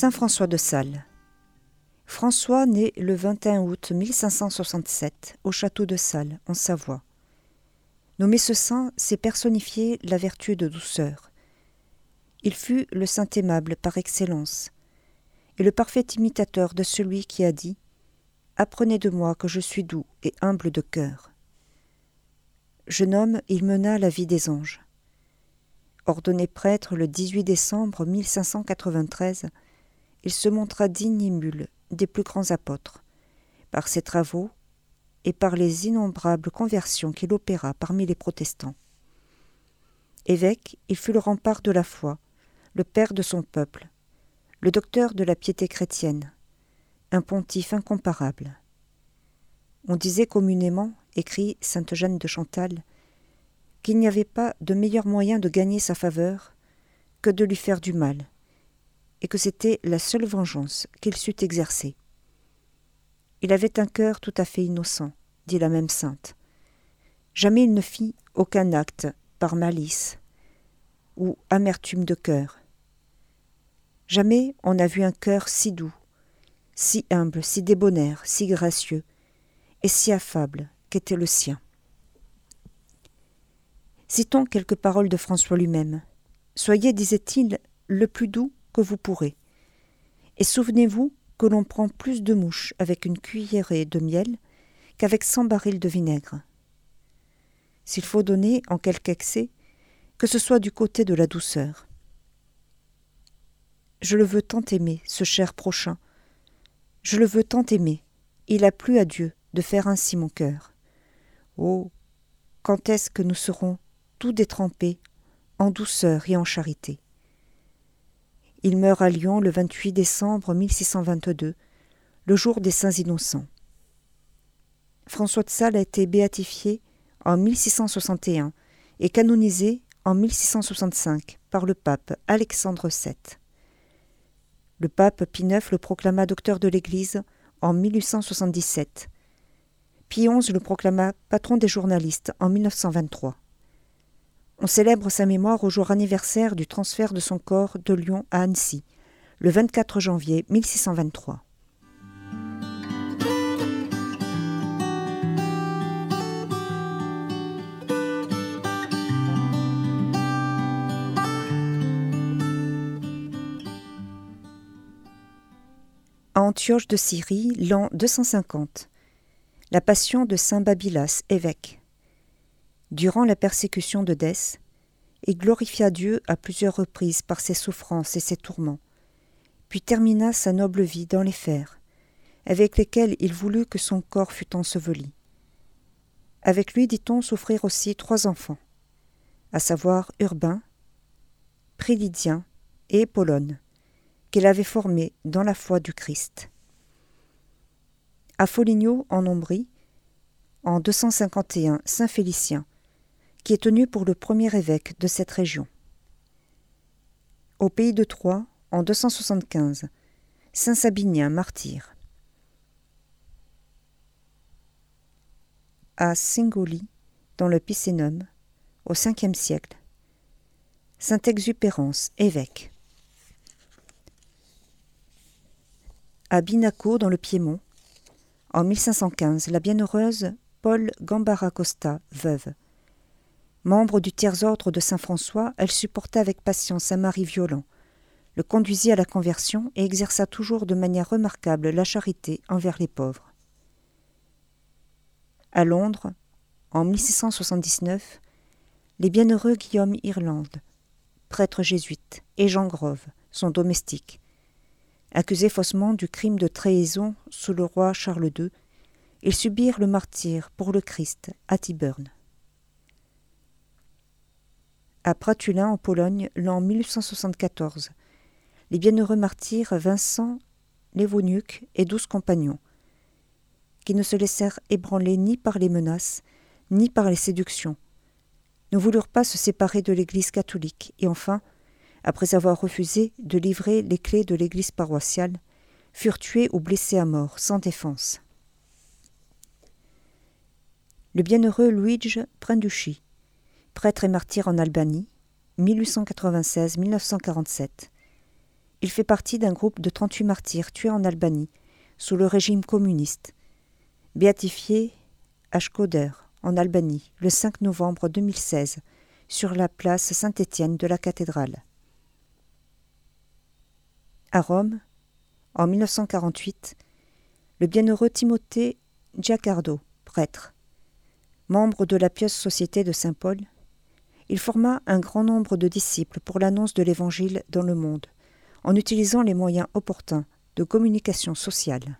Saint François de Sales. François naît le 21 août 1567 au château de Sales, en Savoie. Nommé ce saint, c'est personnifier la vertu de douceur. Il fut le saint aimable par excellence, et le parfait imitateur de celui qui a dit Apprenez de moi que je suis doux et humble de cœur. Jeune homme, il mena la vie des anges. Ordonné prêtre le 18 décembre 1593, il se montra digne émule des plus grands apôtres. Par ses travaux et par les innombrables conversions qu'il opéra parmi les protestants. Évêque, il fut le rempart de la foi, le père de son peuple, le docteur de la piété chrétienne, un pontife incomparable. On disait communément, écrit sainte Jeanne de Chantal, qu'il n'y avait pas de meilleur moyen de gagner sa faveur que de lui faire du mal, et que c'était la seule vengeance qu'il sut exercer. Il avait un cœur tout à fait innocent, dit la même sainte. Jamais il ne fit aucun acte par malice ou amertume de cœur. Jamais on n'a vu un cœur si doux, si humble, si débonnaire, si gracieux et si affable qu'était le sien. Citons quelques paroles de François lui-même. Soyez, disait-il, le plus doux que vous pourrez. Et souvenez-vous que l'on prend plus de mouches avec une cuillerée de miel qu'avec cent barils de vinaigre. S'il faut donner en quelque excès, que ce soit du côté de la douceur. Je le veux tant aimer, ce cher prochain. Je le veux tant aimer. Il a plu à Dieu de faire ainsi mon cœur. Oh. Quand est-ce que nous serons tout détrempés en douceur et en charité? Il meurt à Lyon le 28 décembre 1622, le jour des Saints Innocents. François de Sales a été béatifié en 1661 et canonisé en 1665 par le pape Alexandre VII. Le pape Pie IX le proclama docteur de l'Église en 1877. Pie XI le proclama patron des journalistes en 1923. On célèbre sa mémoire au jour anniversaire du transfert de son corps de Lyon à Annecy, le 24 janvier 1623. À Antioche de Syrie, l'an 250. La passion de saint Babylas, évêque durant la persécution de Dès, et glorifia Dieu à plusieurs reprises par ses souffrances et ses tourments, puis termina sa noble vie dans les fers, avec lesquels il voulut que son corps fût enseveli. Avec lui, dit-on, souffrir aussi trois enfants, à savoir Urbain, Prélidien et Polone, qu'il avait formés dans la foi du Christ. À Foligno, en Ombrie, en 251, Saint Félicien, qui est tenu pour le premier évêque de cette région. Au pays de Troyes, en 275, Saint Sabinien martyr. À Singoli, dans le Picénum, au Ve siècle, Saint Exupérance, évêque. À Binaco, dans le Piémont, en 1515, la bienheureuse Paul Gambara Costa, veuve, Membre du tiers-ordre de Saint François, elle supporta avec patience un mari violent, le conduisit à la conversion et exerça toujours de manière remarquable la charité envers les pauvres. À Londres, en 1679, les bienheureux Guillaume Irlande, prêtre jésuite, et Jean Grove, son domestique, accusés faussement du crime de trahison sous le roi Charles II, ils subirent le martyre pour le Christ à Tyburn à Pratulin en Pologne l'an 1874. Les bienheureux martyrs Vincent Lévoniuk et douze compagnons, qui ne se laissèrent ébranler ni par les menaces, ni par les séductions, ne voulurent pas se séparer de l'Église catholique et enfin, après avoir refusé de livrer les clés de l'Église paroissiale, furent tués ou blessés à mort, sans défense. Le bienheureux Luigi prêtre et martyr en Albanie, 1896-1947, Il fait partie d'un groupe de 38 martyrs tués en Albanie sous le régime communiste, béatifié à Shkoder, en Albanie, le 5 novembre 2016, sur la place Saint-Étienne de la cathédrale. À Rome, en 1948, le bienheureux Timothée Giacardo, prêtre, membre de la pieuse société de Saint-Paul, il forma un grand nombre de disciples pour l'annonce de l'Évangile dans le monde, en utilisant les moyens opportuns de communication sociale.